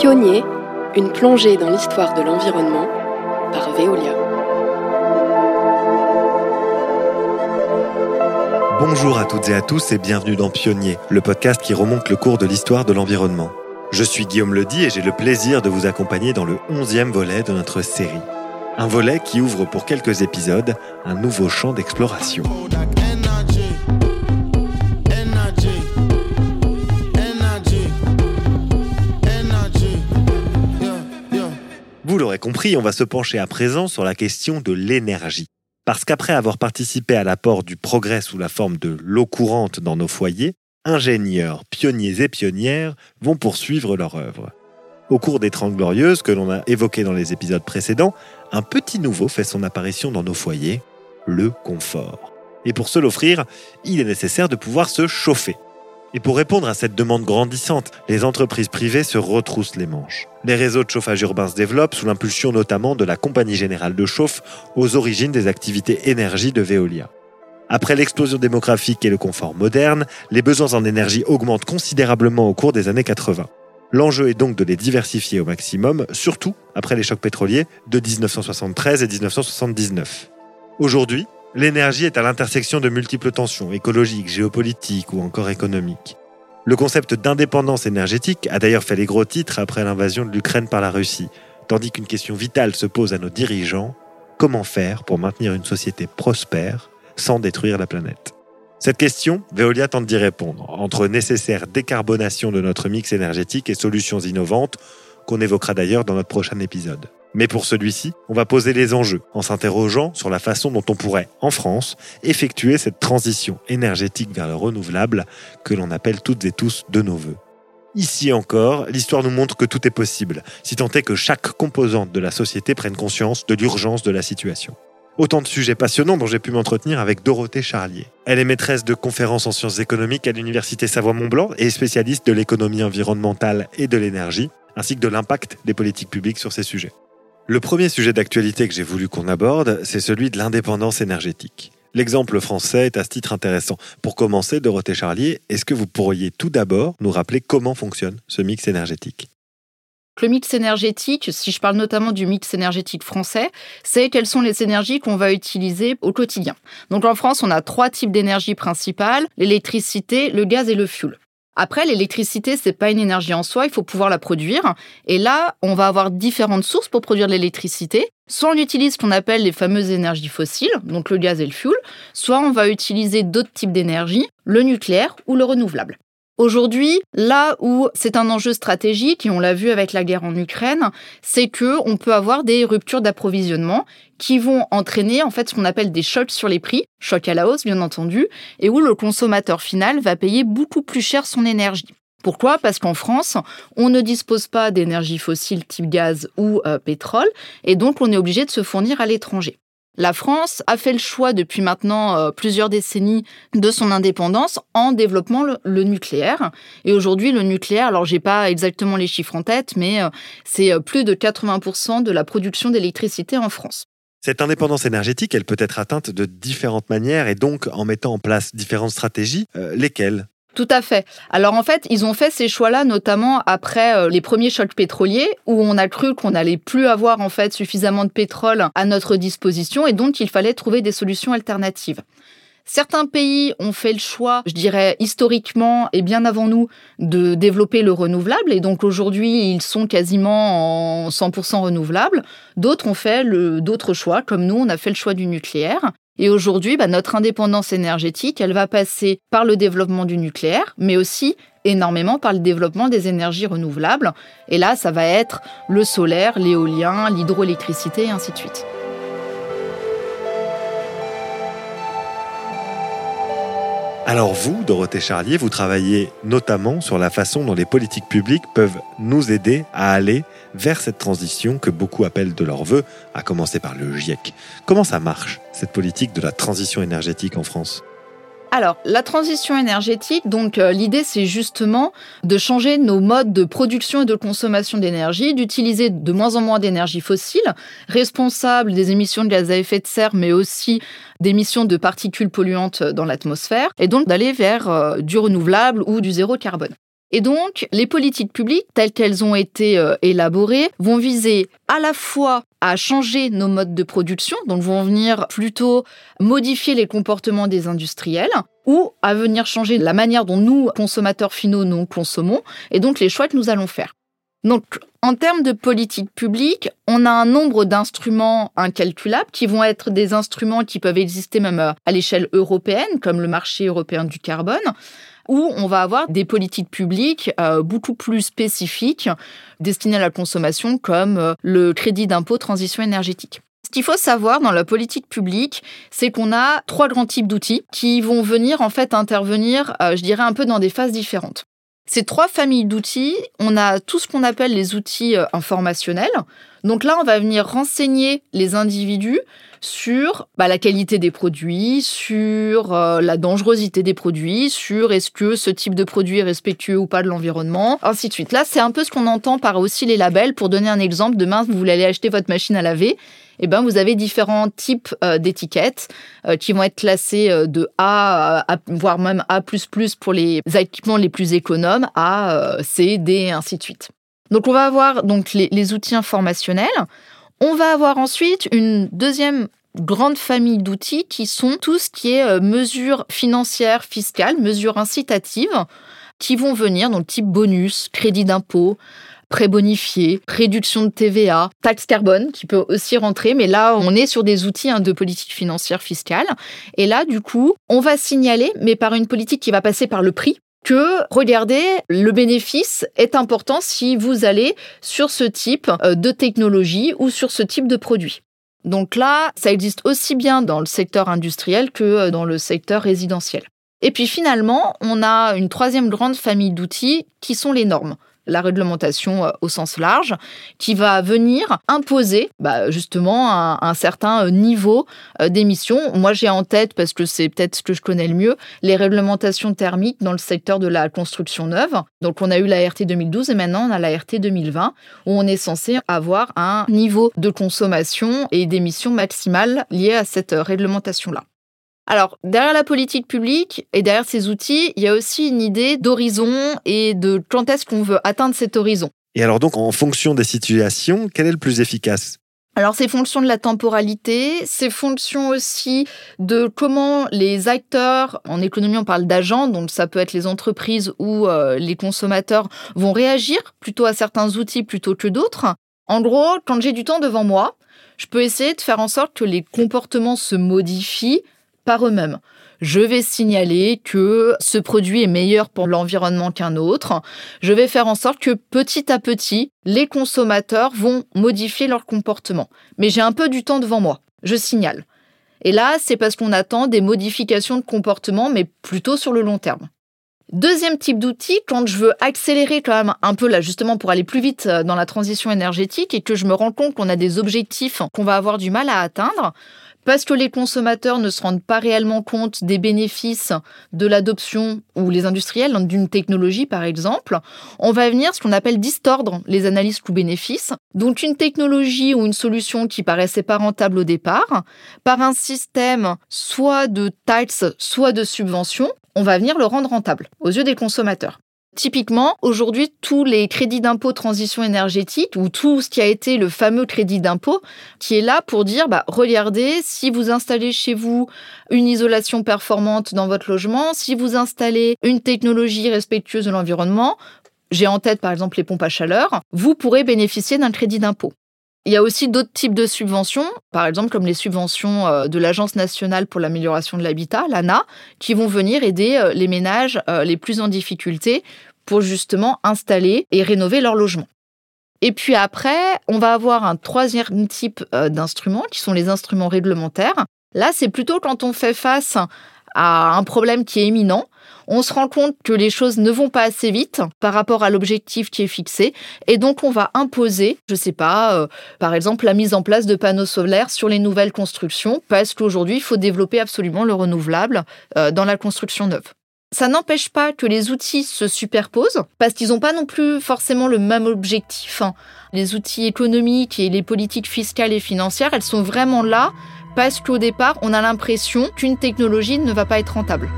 Pionnier, une plongée dans l'histoire de l'environnement par Veolia. Bonjour à toutes et à tous et bienvenue dans Pionnier, le podcast qui remonte le cours de l'histoire de l'environnement. Je suis Guillaume Ledy et j'ai le plaisir de vous accompagner dans le onzième volet de notre série. Un volet qui ouvre pour quelques épisodes un nouveau champ d'exploration. Compris, on va se pencher à présent sur la question de l'énergie. Parce qu'après avoir participé à l'apport du progrès sous la forme de l'eau courante dans nos foyers, ingénieurs, pionniers et pionnières vont poursuivre leur œuvre. Au cours des Trente Glorieuses que l'on a évoquées dans les épisodes précédents, un petit nouveau fait son apparition dans nos foyers, le confort. Et pour se l'offrir, il est nécessaire de pouvoir se chauffer. Et pour répondre à cette demande grandissante, les entreprises privées se retroussent les manches. Les réseaux de chauffage urbain se développent sous l'impulsion notamment de la Compagnie Générale de Chauffe, aux origines des activités énergie de Veolia. Après l'explosion démographique et le confort moderne, les besoins en énergie augmentent considérablement au cours des années 80. L'enjeu est donc de les diversifier au maximum, surtout après les chocs pétroliers de 1973 et 1979. Aujourd'hui, L'énergie est à l'intersection de multiples tensions écologiques, géopolitiques ou encore économiques. Le concept d'indépendance énergétique a d'ailleurs fait les gros titres après l'invasion de l'Ukraine par la Russie, tandis qu'une question vitale se pose à nos dirigeants, comment faire pour maintenir une société prospère sans détruire la planète? Cette question, Veolia tente d'y répondre, entre nécessaire décarbonation de notre mix énergétique et solutions innovantes, qu'on évoquera d'ailleurs dans notre prochain épisode. Mais pour celui-ci, on va poser les enjeux en s'interrogeant sur la façon dont on pourrait, en France, effectuer cette transition énergétique vers le renouvelable que l'on appelle toutes et tous de nos voeux. Ici encore, l'histoire nous montre que tout est possible, si tant est que chaque composante de la société prenne conscience de l'urgence de la situation. Autant de sujets passionnants dont j'ai pu m'entretenir avec Dorothée Charlier. Elle est maîtresse de conférences en sciences économiques à l'Université Savoie-Mont-Blanc et spécialiste de l'économie environnementale et de l'énergie, ainsi que de l'impact des politiques publiques sur ces sujets. Le premier sujet d'actualité que j'ai voulu qu'on aborde, c'est celui de l'indépendance énergétique. L'exemple français est à ce titre intéressant. Pour commencer, Dorothée Charlier, est-ce que vous pourriez tout d'abord nous rappeler comment fonctionne ce mix énergétique? Le mix énergétique, si je parle notamment du mix énergétique français, c'est quelles sont les énergies qu'on va utiliser au quotidien. Donc en France, on a trois types d'énergie principales, l'électricité, le gaz et le fioul. Après, l'électricité, c'est pas une énergie en soi, il faut pouvoir la produire. Et là, on va avoir différentes sources pour produire l'électricité. Soit on utilise ce qu'on appelle les fameuses énergies fossiles, donc le gaz et le fioul, soit on va utiliser d'autres types d'énergie, le nucléaire ou le renouvelable. Aujourd'hui, là où c'est un enjeu stratégique, et on l'a vu avec la guerre en Ukraine, c'est que on peut avoir des ruptures d'approvisionnement qui vont entraîner en fait ce qu'on appelle des chocs sur les prix, chocs à la hausse bien entendu, et où le consommateur final va payer beaucoup plus cher son énergie. Pourquoi? Parce qu'en France, on ne dispose pas d'énergie fossile type gaz ou euh, pétrole, et donc on est obligé de se fournir à l'étranger. La France a fait le choix depuis maintenant euh, plusieurs décennies de son indépendance en développant le, nucléaire. Et aujourd'hui, le nucléaire, alors j'ai pas exactement les chiffres en tête, mais euh, c'est euh, plus de 80% de la production d'électricité en France. Cette indépendance énergétique, elle peut être atteinte de différentes manières et donc en mettant en place différentes stratégies. lesquelles? Tout à fait. Alors en fait, ils ont fait ces choix-là notamment après euh, les premiers chocs pétroliers où on a cru qu'on n'allait plus avoir en fait suffisamment de pétrole à notre disposition et donc il fallait trouver des solutions alternatives. Certains pays ont fait le choix, je dirais historiquement et bien avant nous, de développer le renouvelable et donc aujourd'hui ils sont quasiment en 100% renouvelables. D'autres ont fait d'autres choix, comme nous on a fait le choix du nucléaire. Et aujourd'hui, bah, notre indépendance énergétique, elle va passer par le développement du nucléaire, mais aussi énormément par le développement des énergies renouvelables. Et là, ça va être le solaire, l'éolien, l'hydroélectricité et ainsi de suite. Alors vous, Dorothée Charlier, vous travaillez notamment sur la façon dont les politiques publiques peuvent nous aider à aller vers cette transition que beaucoup appellent de leur vœu, à commencer par le GIEC. Comment ça marche, cette politique de la transition énergétique en France? Alors, la transition énergétique, donc euh, l'idée c'est justement de changer nos modes de production et de consommation d'énergie, d'utiliser de moins en moins d'énergie fossile, responsable des émissions de gaz à effet de serre, mais aussi d'émissions de particules polluantes dans l'atmosphère, et donc d'aller vers euh, du renouvelable ou du zéro carbone. Et donc, les politiques publiques, telles qu'elles ont été euh, élaborées, vont viser à la fois à changer nos modes de production, donc vont venir plutôt modifier les comportements des industriels, ou à venir changer la manière dont nous, consommateurs finaux, nous consommons, et donc les choix que nous allons faire. Donc, en termes de politique publique, on a un nombre d'instruments incalculables qui vont être des instruments qui peuvent exister même euh, à l'échelle européenne, comme le marché européen du carbone, où on va avoir des politiques publiques euh, beaucoup plus spécifiques destinées à la consommation, comme euh, le crédit d'impôt transition énergétique. Ce qu'il faut savoir dans la politique publique, c'est qu'on a trois grands types d'outils qui vont venir en fait intervenir, euh, je dirais, un peu dans des phases différentes. Ces trois familles d'outils, on a tout ce qu'on appelle les outils informationnels. Donc là, on va venir renseigner les individus sur bah, la qualité des produits, sur euh, la dangerosité des produits, sur est-ce que ce type de produit est respectueux ou pas de l'environnement, ainsi de suite. Là, c'est un peu ce qu'on entend par aussi les labels. Pour donner un exemple, demain, vous voulez aller acheter votre machine à laver. Eh ben, vous avez différents types euh, d'étiquettes euh, qui vont être classées de A, voire même A++ pour les équipements les plus économes, A, C, D, ainsi de suite. Donc, on va avoir donc les, les outils informationnels. On va avoir ensuite une deuxième grande famille d'outils qui sont tout ce qui est euh, mesures financières, fiscales, mesures incitatives qui vont venir, donc type bonus, crédit d'impôt, prêt bonifié, réduction de TVA, taxe carbone qui peut aussi rentrer, mais là on est sur des outils hein, de politique financière fiscale. Et là du coup, on va signaler, mais par une politique qui va passer par le prix, que, regardez, le bénéfice est important si vous allez sur ce type euh, de technologie ou sur ce type de produit. Donc là, ça existe aussi bien dans le secteur industriel que euh, dans le secteur résidentiel. Et puis finalement, on a une troisième grande famille d'outils qui sont les normes la réglementation euh, au sens large, qui va venir imposer bah, justement un, certain euh, niveau euh, d'émission. Moi, j'ai en tête, parce que c'est peut-être ce que je connais le mieux, les réglementations thermiques dans le secteur de la construction neuve. Donc, on a eu la RT 2012 et maintenant on a la RT 2020, où on est censé avoir un niveau de consommation et d'émission maximale lié à cette réglementation-là. Alors, derrière la politique publique et derrière ces outils, il y a aussi une idée d'horizon et de quand est-ce qu'on veut atteindre cet horizon. Et alors donc, en fonction des situations, quel est le plus efficace? Alors, c'est fonction de la temporalité, c'est fonction aussi de comment les acteurs, en économie on parle d'agents, donc ça peut être les entreprises ou euh, les consommateurs, vont réagir plutôt à certains outils plutôt que d'autres. En gros, quand j'ai du temps devant moi, je peux essayer de faire en sorte que les comportements se modifient eux-mêmes. Je vais signaler que ce produit est meilleur pour l'environnement qu'un autre. Je vais faire en sorte que petit à petit, les consommateurs vont modifier leur comportement. Mais j'ai un peu du temps devant moi. Je signale. Et là, c'est parce qu'on attend des modifications de comportement, mais plutôt sur le long terme. Deuxième type d'outil, quand je veux accélérer quand même un peu là justement pour aller plus vite euh, dans la transition énergétique et que je me rends compte qu'on a des objectifs qu'on va avoir du mal à atteindre, parce que les consommateurs ne se rendent pas réellement compte des bénéfices de l'adoption ou les industriels d'une technologie, par exemple, on va venir ce qu'on appelle distordre les analyses coûts-bénéfices. Donc une technologie ou une solution qui paraissait pas rentable au départ, par un système soit de taxes, soit de subventions, on va venir le rendre rentable aux yeux des consommateurs. Typiquement, aujourd'hui, tous les crédits d'impôt transition énergétique ou tout ce qui a été le fameux crédit d'impôt qui est là pour dire, bah, regardez, si vous installez chez vous une isolation performante dans votre logement, si vous installez une technologie respectueuse de l'environnement, j'ai en tête par exemple les pompes à chaleur, vous pourrez bénéficier d'un crédit d'impôt. Il y a aussi d'autres types de subventions, par exemple comme les subventions euh, de l'Agence nationale pour l'amélioration de l'habitat, l'ANA, qui vont venir aider euh, les ménages euh, les plus en difficulté pour justement installer et rénover leur logement. Et puis après, on va avoir un troisième type d'instruments qui sont les instruments réglementaires. Là, c'est plutôt quand on fait face à un problème qui est imminent, on se rend compte que les choses ne vont pas assez vite par rapport à l'objectif qui est fixé, et donc on va imposer, je ne sais pas, euh, par exemple la mise en place de panneaux solaires sur les nouvelles constructions, parce qu'aujourd'hui il faut développer absolument le renouvelable euh, dans la construction neuve. Ça n'empêche pas que les outils se superposent, parce qu'ils n'ont pas non plus forcément le même objectif. Hein. Les outils économiques et les politiques fiscales et financières, elles sont vraiment là parce qu'au départ, on a l'impression qu'une technologie ne va pas être rentable.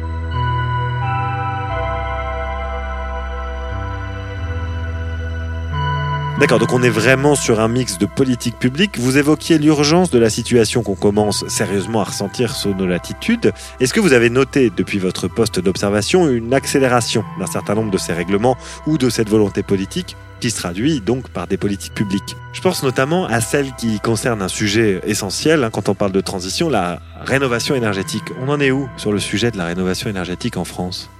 D'accord, donc on est vraiment sur un mix de politique publique. Vous évoquiez l'urgence de la situation qu'on commence sérieusement à ressentir sur nos latitudes. Est-ce que vous avez noté depuis votre poste d'observation une accélération d'un certain nombre de ces règlements ou de cette volonté politique qui se traduit donc par des politiques publiques? Je pense notamment à celle qui concerne un sujet essentiel hein, quand on parle de transition, la rénovation énergétique. On en est où sur le sujet de la rénovation énergétique en France?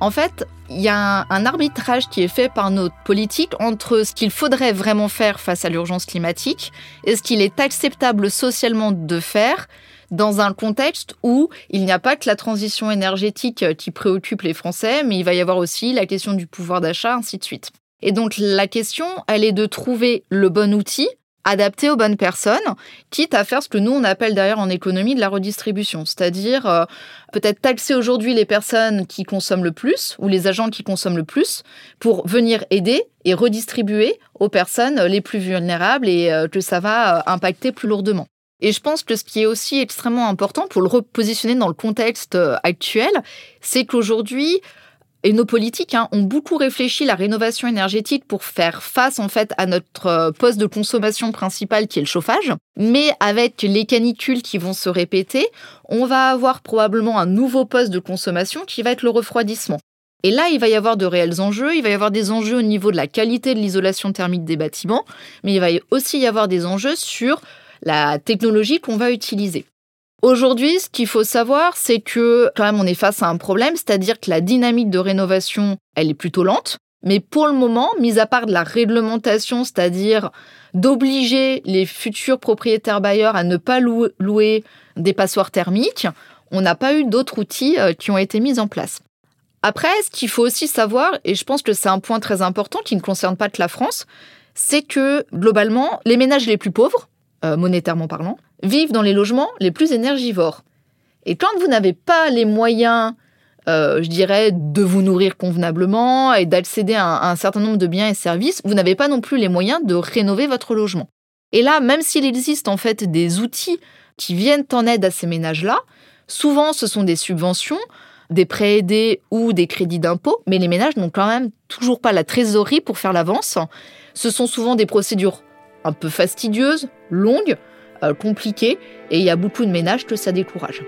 En fait, il y a un, arbitrage qui est fait par notre politique entre ce qu'il faudrait vraiment faire face à l'urgence climatique et ce qu'il est acceptable socialement de faire dans un contexte où il n'y a pas que la transition énergétique qui préoccupe les Français, mais il va y avoir aussi la question du pouvoir d'achat, ainsi de suite. Et donc la question, elle est de trouver le bon outil adapté aux bonnes personnes, quitte à faire ce que nous on appelle d'ailleurs en économie de la redistribution, c'est-à-dire euh, peut-être taxer aujourd'hui les personnes qui consomment le plus ou les agents qui consomment le plus pour venir aider et redistribuer aux personnes les plus vulnérables et euh, que ça va euh, impacter plus lourdement. Et je pense que ce qui est aussi extrêmement important pour le repositionner dans le contexte actuel, c'est qu'aujourd'hui, et nos politiques hein, ont beaucoup réfléchi la rénovation énergétique pour faire face en fait à notre euh, poste de consommation principal qui est le chauffage. Mais avec les canicules qui vont se répéter, on va avoir probablement un nouveau poste de consommation qui va être le refroidissement. Et là, il va y avoir de réels enjeux. Il va y avoir des enjeux au niveau de la qualité de l'isolation thermique des bâtiments, mais il va aussi y avoir des enjeux sur la technologie qu'on va utiliser. Aujourd'hui, ce qu'il faut savoir, c'est que quand même on est face à un problème, c'est-à-dire que la dynamique de rénovation, elle est plutôt lente. Mais pour le moment, mis à part de la réglementation, c'est-à-dire d'obliger les futurs propriétaires bailleurs à ne pas louer des passoires thermiques, on n'a pas eu d'autres outils euh, qui ont été mis en place. Après, ce qu'il faut aussi savoir, et je pense que c'est un point très important qui ne concerne pas que la France, c'est que globalement, les ménages les plus pauvres, euh, monétairement parlant, vivent dans les logements les plus énergivores. Et quand vous n'avez pas les moyens, euh, je dirais, de vous nourrir convenablement et d'accéder à, un certain nombre de biens et services, vous n'avez pas non plus les moyens de rénover votre logement. Et là, même s'il existe en fait des outils qui viennent en aide à ces ménages-là, souvent ce sont des subventions, des prêts aidés ou des crédits d'impôt, mais les ménages n'ont quand même toujours pas la trésorerie pour faire l'avance. Ce sont souvent des procédures un peu fastidieuses, longues, euh, compliquées, et il y a beaucoup de ménages que ça décourage.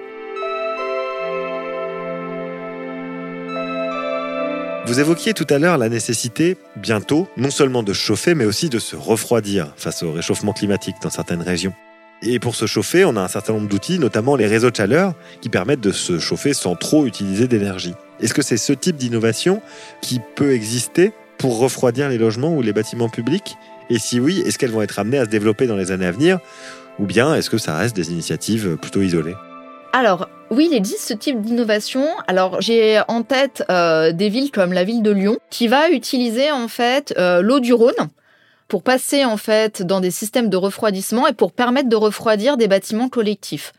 Vous évoquiez tout à l'heure la nécessité, bientôt, non seulement de chauffer, mais aussi de se refroidir face au réchauffement climatique dans certaines régions. Et pour se chauffer, on a un certain nombre d'outils, notamment les réseaux de chaleur, qui permettent de se chauffer sans trop utiliser d'énergie. Est-ce que c'est ce type d'innovation qui peut exister pour refroidir les logements ou les bâtiments publics? Et si oui, est-ce qu'elles vont être amenées à se développer dans les années à venir Ou bien est-ce que ça reste des initiatives plutôt isolées? Alors, oui, il existe ce type d'innovation. Alors, j'ai en tête euh, des villes comme la ville de Lyon, qui va utiliser en fait euh, l'eau du Rhône pour passer en fait dans des systèmes de refroidissement et pour permettre de refroidir des bâtiments collectifs.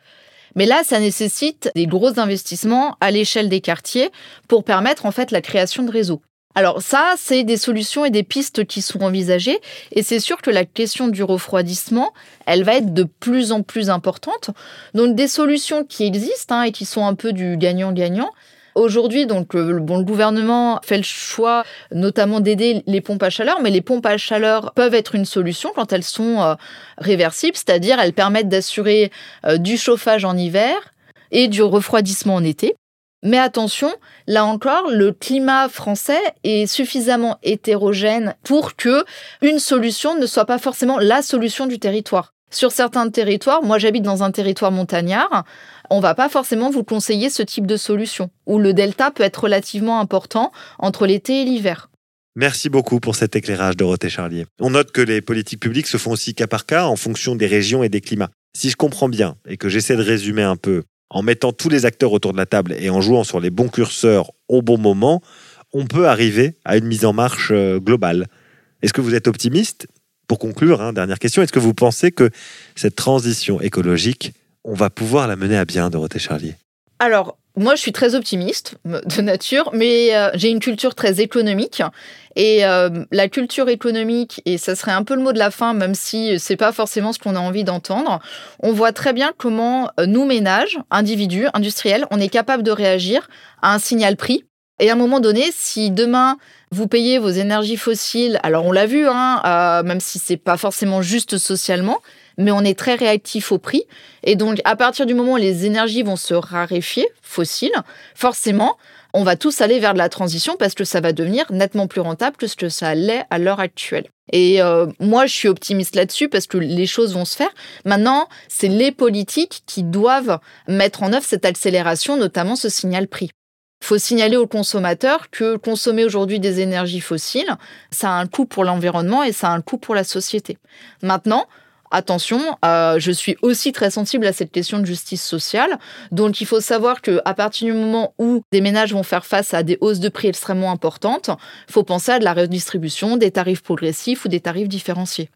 Mais là, ça nécessite des gros investissements à l'échelle des quartiers pour permettre en fait la création de réseaux. Alors ça, c'est des solutions et des pistes qui sont envisagées. Et c'est sûr que la question du refroidissement, elle va être de plus en plus importante. Donc des solutions qui existent hein, et qui sont un peu du gagnant-gagnant. Aujourd'hui, donc, euh, le, bon, le gouvernement fait le choix, notamment d'aider les pompes à chaleur, mais les pompes à chaleur peuvent être une solution quand elles sont euh, réversibles, c'est-à-dire elles permettent d'assurer euh, du chauffage en hiver et du refroidissement en été. Mais attention, là encore, le climat français est suffisamment hétérogène pour que une solution ne soit pas forcément la solution du territoire. Sur certains territoires, moi j'habite dans un territoire montagnard, on va pas forcément vous conseiller ce type de solution, où le delta peut être relativement important entre l'été et l'hiver. Merci beaucoup pour cet éclairage, Dorothée Charlier. On note que les politiques publiques se font aussi cas par cas en fonction des régions et des climats. Si je comprends bien et que j'essaie de résumer un peu, en mettant tous les acteurs autour de la table et en jouant sur les bons curseurs au bon moment, on peut arriver à une mise en marche euh, globale. Est-ce que vous êtes optimiste? Pour conclure, hein, dernière question, est-ce que vous pensez que cette transition écologique, on va pouvoir la mener à bien, Dorothée Charlier? Alors, moi, je suis très optimiste de nature, mais euh, j'ai une culture très économique. Et euh, la culture économique, et ça serait un peu le mot de la fin, même si c'est pas forcément ce qu'on a envie d'entendre, on voit très bien comment euh, nous, ménages, individus, industriels, on est capable de réagir à un signal prix Et à un moment donné, si demain vous payez vos énergies fossiles, alors on l'a vu, hein, euh, même si c'est pas forcément juste socialement, mais on est très réactif au prix. Et donc, à partir du moment où les énergies vont se raréfier, fossiles, forcément, on va tous aller vers de la transition parce que ça va devenir nettement plus rentable que ce que ça l'est à l'heure actuelle. Et euh, moi, je suis optimiste là-dessus parce que les choses vont se faire. Maintenant, c'est les politiques qui doivent mettre en œuvre cette accélération, notamment ce signal prix. Il faut signaler aux consommateurs que consommer aujourd'hui des énergies fossiles, ça a un coût pour l'environnement et ça a un coût pour la société. Maintenant, attention, euh, je suis aussi très sensible à cette question de justice sociale. Donc, il faut savoir que à partir du moment où des ménages vont faire face à des hausses de prix extrêmement importantes, faut penser à de la redistribution, des tarifs progressifs ou des tarifs différenciés.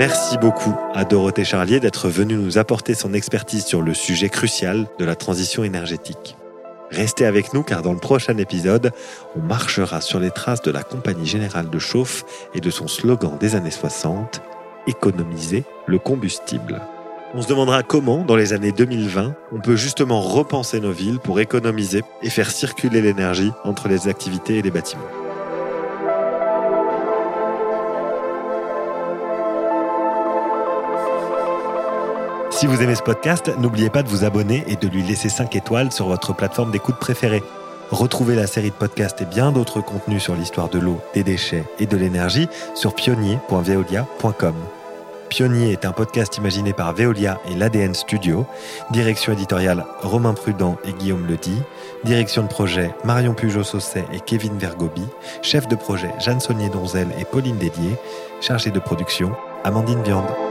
Merci beaucoup à Dorothée Charlier d'être venue nous apporter son expertise sur le sujet crucial de la transition énergétique. Restez avec nous car dans le prochain épisode, on marchera sur les traces de la Compagnie Générale de Chauffe et de son slogan des années 60, économiser le combustible. On se demandera comment, dans les années 2020, on peut justement repenser nos villes pour économiser et faire circuler l'énergie entre les activités et les bâtiments. Si vous aimez ce podcast, n'oubliez pas de vous abonner et de lui laisser 5 étoiles sur votre plateforme d'écoute préférée. Retrouvez la série de podcasts et bien d'autres contenus sur l'histoire de l'eau, des déchets et de l'énergie sur pionnier.veolia.com. Pionnier est un podcast imaginé par Veolia et l'ADN Studio. Direction éditoriale Romain Prudent et Guillaume Ledy. Direction de projet Marion Pujot-Sausset et Kevin Vergobi. Chef de projet Jeanne Saunier-Donzel et Pauline Dédier. Chargée de production Amandine Viande.